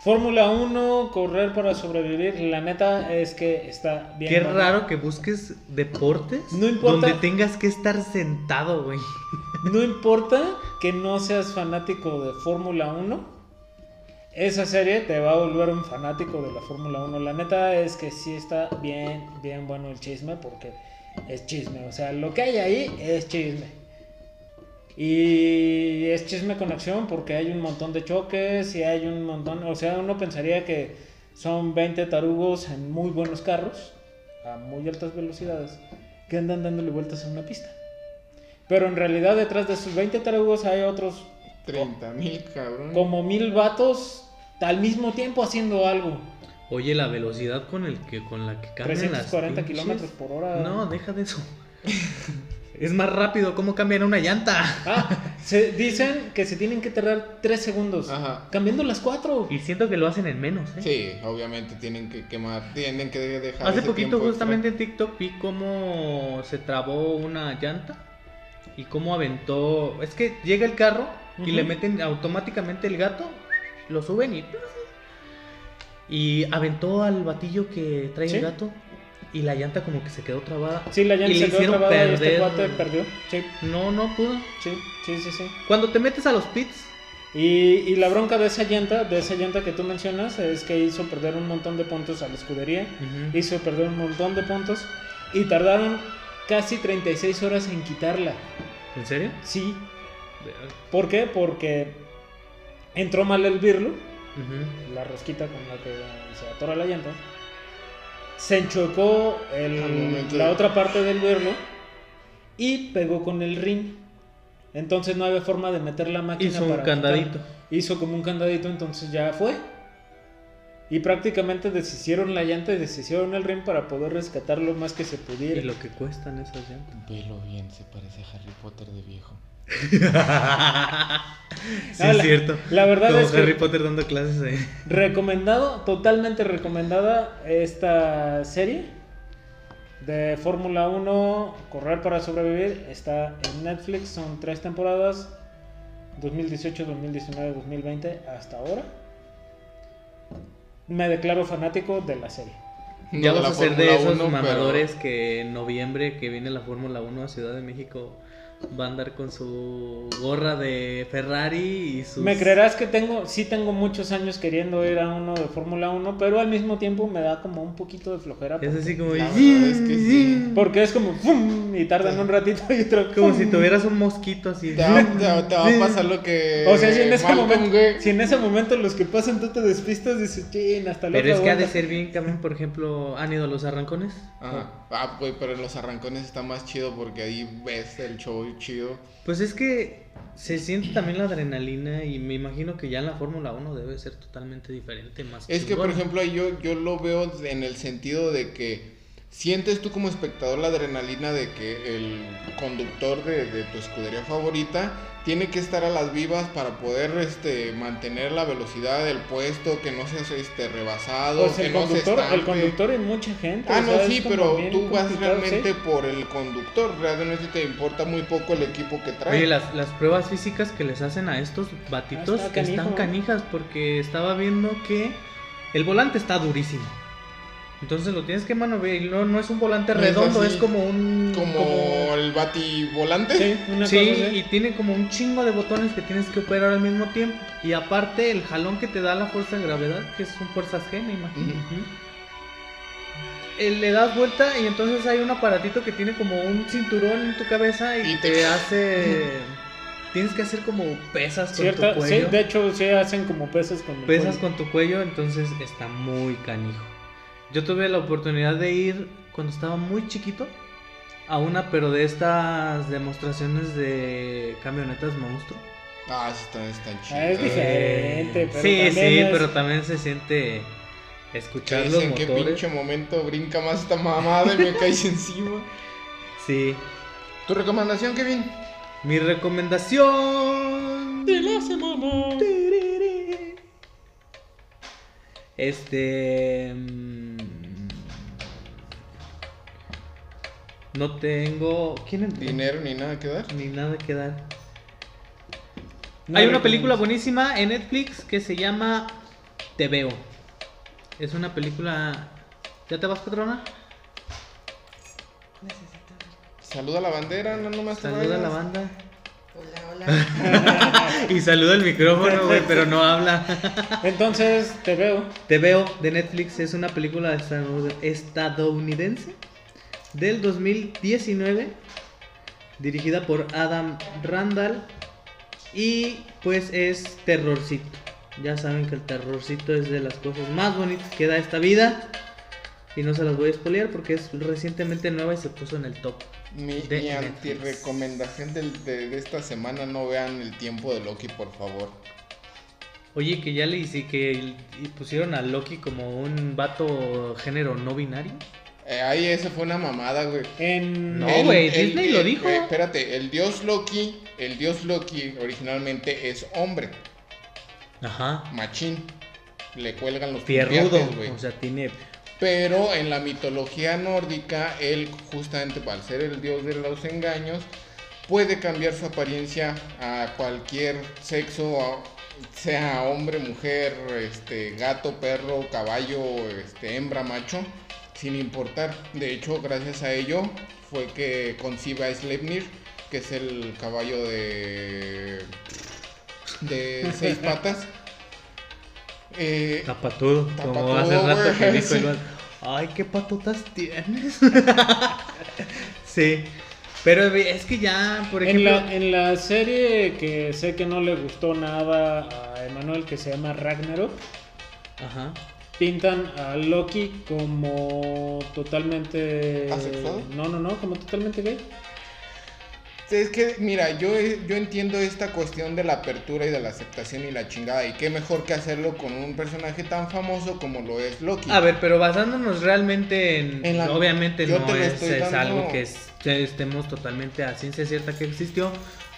Fórmula 1, correr para sobrevivir. La neta es que está bien. Qué bueno. raro que busques deportes No importa. donde tengas que estar sentado, güey. No importa que no seas fanático de Fórmula 1, esa serie te va a volver un fanático de la Fórmula 1. La neta es que sí está bien, bien bueno el chisme porque es chisme. O sea, lo que hay ahí es chisme. Y es chisme con acción porque hay un montón de choques y hay un montón... O sea, uno pensaría que son 20 tarugos en muy buenos carros a muy altas velocidades que andan dándole vueltas en una pista. Pero en realidad detrás de sus 20 tarugos hay otros 30 mil, cabrón. como mil vatos al mismo tiempo haciendo algo. Oye, la velocidad con el que con la que cambian las 340 pinches- kilómetros por hora. No, deja de eso. es más rápido cómo cambian una llanta. Ah, se dicen que se tienen que tardar 3 segundos. Ajá. Cambiando las 4. Y siento que lo hacen en menos, ¿eh? Sí, obviamente tienen que quemar, tienen que dejar. Hace ese poquito justamente extra. en TikTok vi cómo se trabó una llanta y cómo aventó... Es que llega el carro y le meten automáticamente el gato, lo suben y... Y aventó al batillo que trae Sí. el gato y la llanta como que se quedó trabada. Sí, la llanta Y le se quedó hicieron trabada y este cuate perdió. Sí, No, no pudo. sí, sí, sí, sí. Cuando te metes a los pits, Y, y la bronca de esa llanta, de esa llanta que tú mencionas, es que hizo perder un montón de puntos a la escudería. Hizo perder un montón de puntos. Y tardaron casi 36 horas en quitarla. ¿en serio? Sí. ¿Por qué? Porque entró mal el birlo, Ujú. la rosquita con la que se atora la llanta. Se enchuecó el- la otra parte del birlo y pegó con el rin. Entonces no había forma de meter la máquina. Hizo un para candadito. quitar. Hizo como un candadito, entonces ya fue. Y prácticamente deshicieron la llanta y deshicieron el rin para poder rescatar lo más que se pudiera. Y lo que cuestan esas llantas. Velo bien, se parece a Harry Potter de viejo. sí, es la- cierto. la verdad Como es que- Harry Potter dando clases ahí. Recomendado, totalmente recomendada esta serie de Fórmula 1, Correr para sobrevivir. Está en Netflix, son tres temporadas, 2018, 2019, 2020, hasta ahora. Me declaro fanático de la serie. Ya No vas a ser de esos 1, pero- mamadores que en noviembre que viene la Fórmula 1 a Ciudad de México va a andar con su gorra de Ferrari y sus... Me creerás que tengo, sí tengo muchos años queriendo ir a uno de Fórmula 1, pero al mismo tiempo me da como un poquito de flojera. Es así como... La verdad es que sí. Porque es como ¡fum! y tardan un ratito y otro Como ¡fum! si tuvieras un mosquito así. Te va, te va- te va a pasar lo que. O sea, si en, ese momento, si en ese momento los que pasan tú te despistas, dices, chin, hasta la Pero otra es que ha de vuelta". ser bien, cabrón, por ejemplo, ¿han ido a los arrancones? Ajá. Ah, güey, pero en los arrancones está más chido porque ahí ves el show chido. Pues es que se siente también la adrenalina y me imagino que ya en la Fórmula 1 debe ser totalmente diferente, más Es que, por ejemplo, ahí yo, yo lo veo en el sentido de que sientes tú como espectador la adrenalina de que el conductor de, de tu escudería favorita tiene que estar a las vivas para poder este, mantener la velocidad del puesto, que no seas este, rebasado, Pues que el no se conductor, el conductor y mucha gente. Ah, no, sea, sí, es pero tú vas realmente ¿sí? por el conductor, realmente te importa muy poco el equipo que trae. Oye, las, las pruebas físicas que les hacen a estos batitos Ah, está están canijas porque estaba viendo que el volante está durísimo. Entonces lo tienes que manover y no, no es un volante es redondo, es como un... como, el bativolante. Sí, una Sí, cosa y tiene como un chingo de botones que tienes que operar al mismo tiempo. Y aparte el jalón que te da la fuerza de gravedad, que son fuerzas G, me imagino. Eh, le das vuelta y entonces hay un aparatito que tiene como un cinturón en tu cabeza y, Y te, te- hace... Tienes que hacer como pesas con Cierta, tu sí, cuello. de hecho, sí hacen como pesas con el pesas cuello. con tu cuello, entonces está muy canijo. Yo tuve la oportunidad de ir cuando estaba muy chiquito a una, pero de estas demostraciones de camionetas monstruo. Ah, sí, están, están chidos. Ah, es diferente, pero sí, también sí, es- pero también se siente escuchar los dicen qué motores. pinche momento brinca más esta mamada y me caes encima. Sí. ¿Tu recomendación, Kevin? Mi recomendación De la semana. Este. No tengo. Dinero ni nada que dar. Ni nada que dar. No Hay una película buenísima en Netflix que se llama Te veo. Es una película. ¿Ya te vas, patrona? Saluda a la bandera, no nomás te Saluda a la banda. Hola, hola. Y saluda el micrófono, güey, pero no habla. Entonces, te veo. Te veo de Netflix. Es una película estadounidense del 2019. Dirigida por Adam Randall. Y pues es terrorcito. Ya saben que el terrorcito es de las cosas más bonitas que da esta vida. Y no se las voy a spoilear porque es recientemente nueva y se puso en el top. Mi, mi anti-recomendación de, de esta semana, no vean el tiempo de Loki, por favor. Oye, que ya le hice que pusieron a Loki como un vato género no binario. Eh, ahí esa fue una mamada, güey. En... No, El- güey, el- Disney lo dijo. eh, espérate, el dios Loki, el dios Loki originalmente es hombre, Ajá. machín. Le cuelgan los Fierrudo. piates, güey. O sea, tiene. Pero en la mitología nórdica, él justamente al ser el dios de los engaños, puede cambiar su apariencia a cualquier sexo, sea hombre, mujer, este, gato, perro, caballo, este, hembra, macho, sin importar. De hecho, gracias a ello fue que concibe a Sleipnir, que es el caballo de de seis patas. Eh, Tapatudo. Como hace rato que dijo sí. Ay, qué patotas tienes. sí. Pero es que ya, por En ejemplo. la, en la serie que sé que no le gustó nada a Emanuel, que se llama Ragnarok, Ajá. Pintan a Loki como totalmente... ¿Asexuado? No, no, no, como totalmente gay. Es que, mira, yo, yo entiendo esta cuestión de la apertura y de la aceptación y la chingada. Y qué mejor que hacerlo con un personaje tan famoso como lo es Loki. A ver, pero basándonos realmente en. En la- obviamente no es, es dando- algo que, es- que estemos totalmente a ciencia cierta que existió.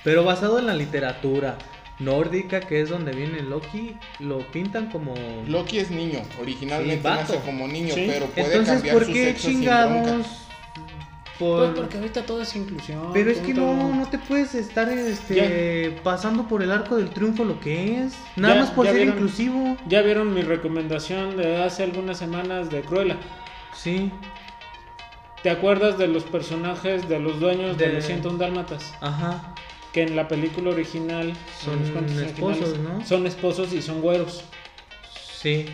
Pero basado en la literatura nórdica, que es donde viene Loki, lo pintan como. Loki es niño, originalmente Sí, nace como niño, Sí. pero puede Entonces, cambiar ¿por su qué sexo sin chingamos? bronca. Pues Por... porque ahorita todo es inclusión. Pero es que no, no te puedes estar este, pasando por el arco del triunfo lo que es. Nada Ya- más por ser vieron. inclusivo. Ya vieron mi recomendación de hace algunas semanas de Cruella. Sí, ¿Te acuerdas de los personajes de los dueños de, De- los 101 Dálmatas? ajá. Que en la película original Son cuentos esposos, ¿no? Son esposos y son güeros. Sí.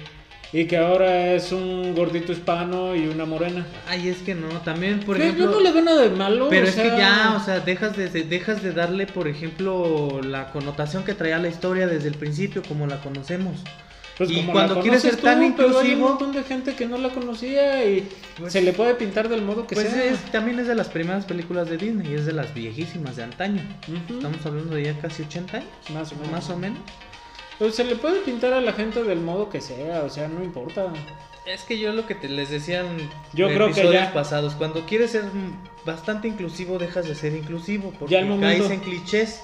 Y que ahora es un gordito hispano y una morena. Ay, es que no, también, por Pero ejemplo. yo no le veo nada de malo. Pero o es que ya, o sea, dejas de, de- dejas de darle, por ejemplo, la connotación que traía la historia desde el principio, como la conocemos. Pues y cuando quieres ser tan tú, pero hay un inclusivo- montón de gente que no la conocía y Pues- se le puede pintar del modo que Pues sea. es- también es de las primeras películas de Disney, es de las viejísimas de antaño. Estamos hablando de ya casi 80 años, Más o menos. más o menos. Pues se le puede pintar a la gente del modo que sea, o sea, no importa. Es que yo lo que te les decía en Yo creo que episodios ya- pasados, cuando quieres ser bastante inclusivo, dejas de ser inclusivo, porque Ya al momento- caes en clichés.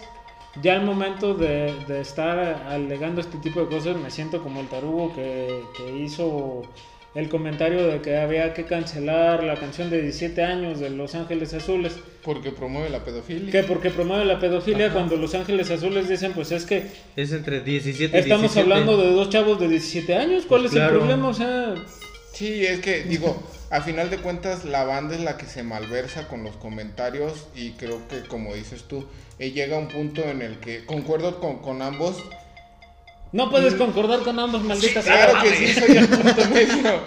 Ya al momento de, de estar alegando este tipo de cosas, me siento como el tarugo que, que hizo el comentario de que había que cancelar la canción de 17 años de Los Ángeles Azules. Porque promueve la pedofilia. Que porque promueve la pedofilia, Ajá. cuando Los Ángeles Azules dicen, pues es que Es entre 17 y estamos 17. hablando de dos chavos de 17 años, ¿cuál Pues es claro. el problema? O sea, Sí, es que digo, a final de cuentas la banda es la que se malversa con los comentarios y creo que como dices tú, eh, llega un punto en el que concuerdo con, con ambos. no puedes concordar con ambos malditas. Claro que sí, soy el punto medio.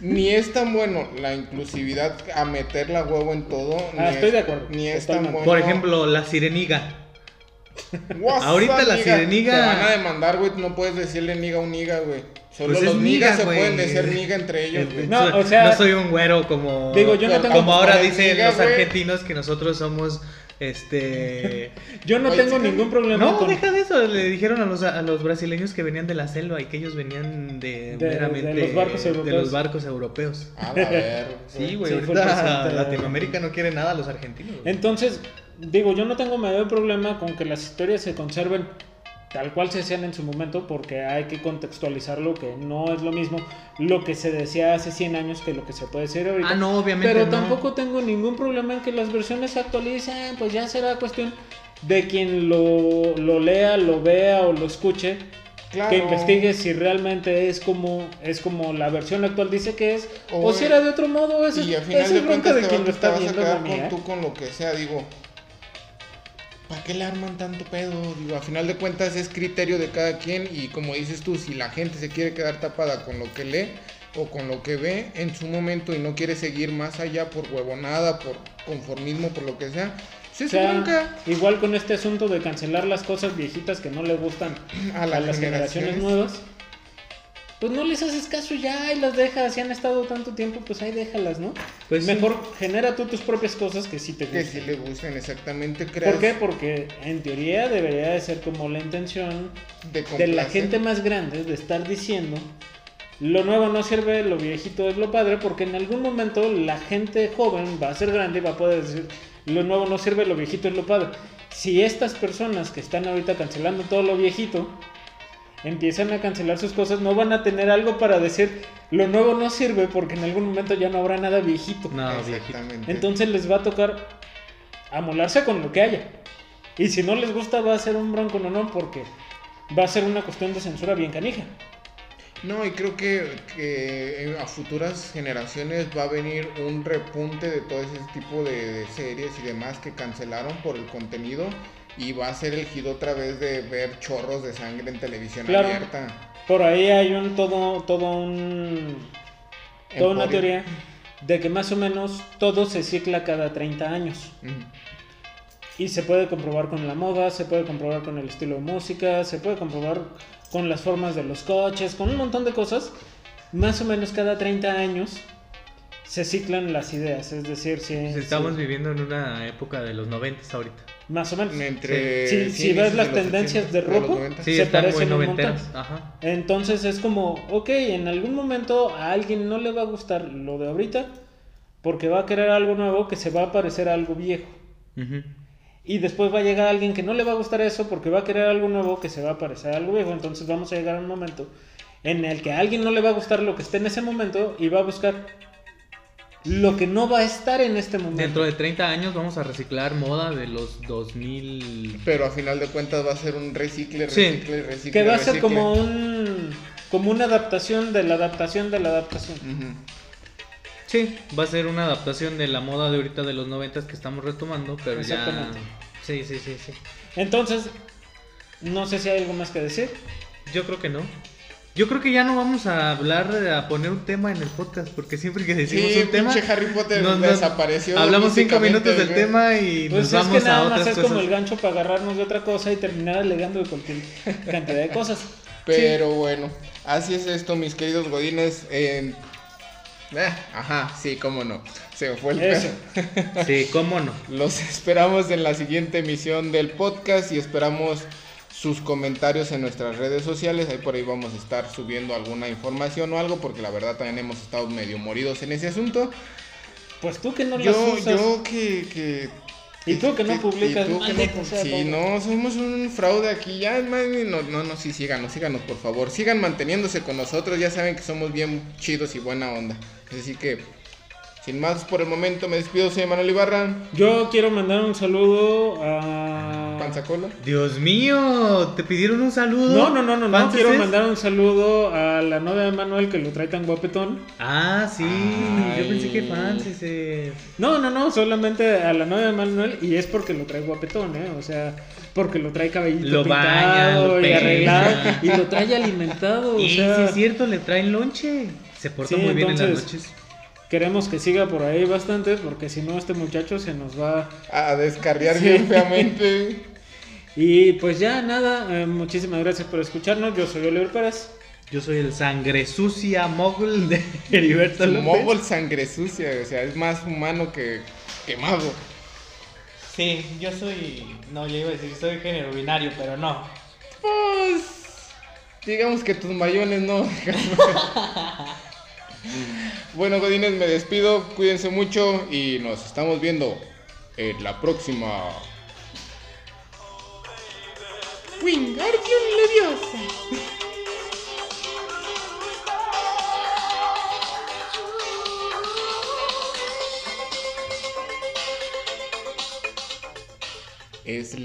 Ni es tan bueno la inclusividad a meter la huevo en todo. Ah, ni estoy es- de acuerdo, Ni es tan bueno. Por ejemplo, la sireniga. Ahorita la niga. sireniga- Te van a demandar, güey. No puedes decirle niga a un niga, güey. Solo Pues es los nigas niga, se pueden decir niga entre ellos, güey. No, soy, o sea- no soy un güero como. Digo, yo no tengo- Como ahora dicen niga, los argentinos que nosotros somos. Este. Yo no Oye, tengo ningún problema No, con... deja de eso. Le dijeron a los, a los brasileños que venían de la selva y que ellos venían de, De- meramente de los barcos de europeos. los barcos europeos. A ver. Sí, güey. Sí, ahorita. Latinoamérica no quiere nada a los argentinos. Entonces, digo, yo no tengo mayor problema con que las historias se conserven tal cual se hacían en su momento, porque hay que contextualizarlo, que no es lo mismo lo que se decía hace 100 años que lo que se puede decir ahorita. Ah, no, obviamente Pero no. tampoco tengo ningún problema en que las versiones se actualicen, pues ya será cuestión de quien lo, lo lea, lo vea o lo escuche, Claro. que investigue si realmente es como, es como la versión actual dice que es, o, O si es- era de otro modo, eso, Y al final es de bronca de quien lo está viendo, con ¿eh? tú con lo que sea, digo. ¿Para qué le arman tanto pedo? Digo, a final de cuentas es criterio de cada quien y como dices tú, si la gente se quiere quedar tapada con lo que lee o con lo que ve en su momento y no quiere seguir más allá por huevonada, por conformismo, por lo que sea, pues O sea, igual con este asunto de cancelar las cosas viejitas que no le gustan A a, las las generaciones generaciones. nuevas, pues no les haces caso ya y las dejas. Si han estado tanto tiempo, pues ahí déjalas, ¿no? Pues sí. Mejor genera tú tus propias cosas que sí te Que gusten. si le gusten exactamente, creas ¿Por qué? Porque en teoría debería de ser como la intención de, de la gente más grande de estar diciendo lo nuevo no sirve, lo viejito es lo padre, porque en algún momento la gente joven va a ser grande y va a poder decir lo nuevo no sirve, lo viejito es lo padre. Si estas personas que están ahorita cancelando todo lo viejito empiezan a cancelar sus cosas, no van a tener algo para decir lo nuevo no sirve porque en algún momento ya no habrá nada viejito. No, viejito. Entonces les va a tocar amolarse con lo que haya. Y si no les gusta va a ser un bronco no no porque va a ser una cuestión de censura bien canija. No, y creo que, que a futuras generaciones va a venir un repunte de todo ese tipo de, de series y demás que cancelaron por el contenido y va a ser el hit otra vez de ver chorros de sangre en televisión Claro. abierta. Por ahí hay un todo todo un toda una teoría de que más o menos todo se cicla cada 30 años. Y se puede comprobar con la moda, se puede comprobar con el estilo de música, se puede comprobar con las formas de los coches, con un montón de cosas. Más o menos cada 30 años se ciclan las ideas, es decir, si, Pues estamos si- viviendo en una época de los 90 ahorita. Más o menos. Entre Si, sí, si ves las tendencias 80, de ropa, 90. Sí, se están muy parecen un montón. Ajá. Entonces es como, ok, en algún momento a alguien no le va a gustar lo de ahorita porque va a querer algo nuevo que se va a parecer a algo viejo. Y después va a llegar alguien que no le va a gustar eso porque va a querer algo nuevo que se va a parecer a algo viejo. Entonces vamos a llegar a un momento en el que a alguien no le va a gustar lo que esté en ese momento y va a buscar lo que no va a estar en este momento. Dentro de 30 años vamos a reciclar moda de los 2000. Pero a final de cuentas va a ser un recicle, Sí. recicle, recicle. que va a ser recicle. como un como una adaptación de la adaptación de la adaptación. Ujú. Sí, va a ser una adaptación de la moda de ahorita de los 90 que estamos retomando, pero ya. Sí, sí, sí, sí. Entonces, no sé si hay algo más que decir. Yo creo que no. Yo creo que ya no vamos a hablar, a poner un tema en el podcast, porque siempre que decimos Sí, un tema, Harry Potter nos- nos- desapareció. hablamos cinco minutos del güey. tema y Pues nos es vamos que nada a más es cosas. como el gancho para agarrarnos de otra cosa y terminar alegando de cualquier cantidad de cosas. Pero bueno, así es esto, mis queridos godines. eh, eh, ajá, sí, cómo no. Se me fue el Eso. Sí, cómo no. Los esperamos en la siguiente emisión del podcast y esperamos sus comentarios en nuestras redes sociales. Ahí por ahí vamos a estar subiendo alguna información o algo, porque la verdad también hemos estado medio moridos en ese asunto. Pues tú que no las Yo, usas. yo que, que Y tú que no publicas, y tú que no sí, no, somos un fraude aquí. Ya, más no, no, no, sí, síganos, síganos, por favor. Sigan manteniéndose con nosotros. Ya saben que somos bien chidos y buena onda. Así que, sin más por el momento, me despido. Soy Manuel Ibarra. Yo quiero mandar un saludo a. Dios mío, te pidieron un saludo. No, no, no, no, no. ¿Fanses Quiero mandar un saludo a la novia de Manuel que lo trae tan guapetón. Ah, sí, yo pensé que Fancies es. No, no, no, solamente a la novia de Manuel y es porque lo trae guapetón, ¿eh? O sea, porque lo trae cabellito Lo pintado baña, lo y peina. arreglado y lo trae alimentado, o Y sea, sí es cierto, le traen lonche. Se porta Sí, muy bien en las entonces- noches. queremos que siga por ahí bastante porque si no este muchacho se nos va A descarriar Sí. bien feamente. y pues ya nada, eh, muchísimas gracias por escucharnos. Yo soy Oliver Pérez. Yo soy el sangre sucia mogul de Heriberto López. Mogol sangre sucia. O sea, es más humano que quemado. Sí, yo soy. No, le iba a decir, soy género binario, pero no. Pues. Digamos que tus mayones no. bueno, Godines, me despido. Cuídense mucho y nos estamos viendo en la próxima. Wingardium Leviosa. Es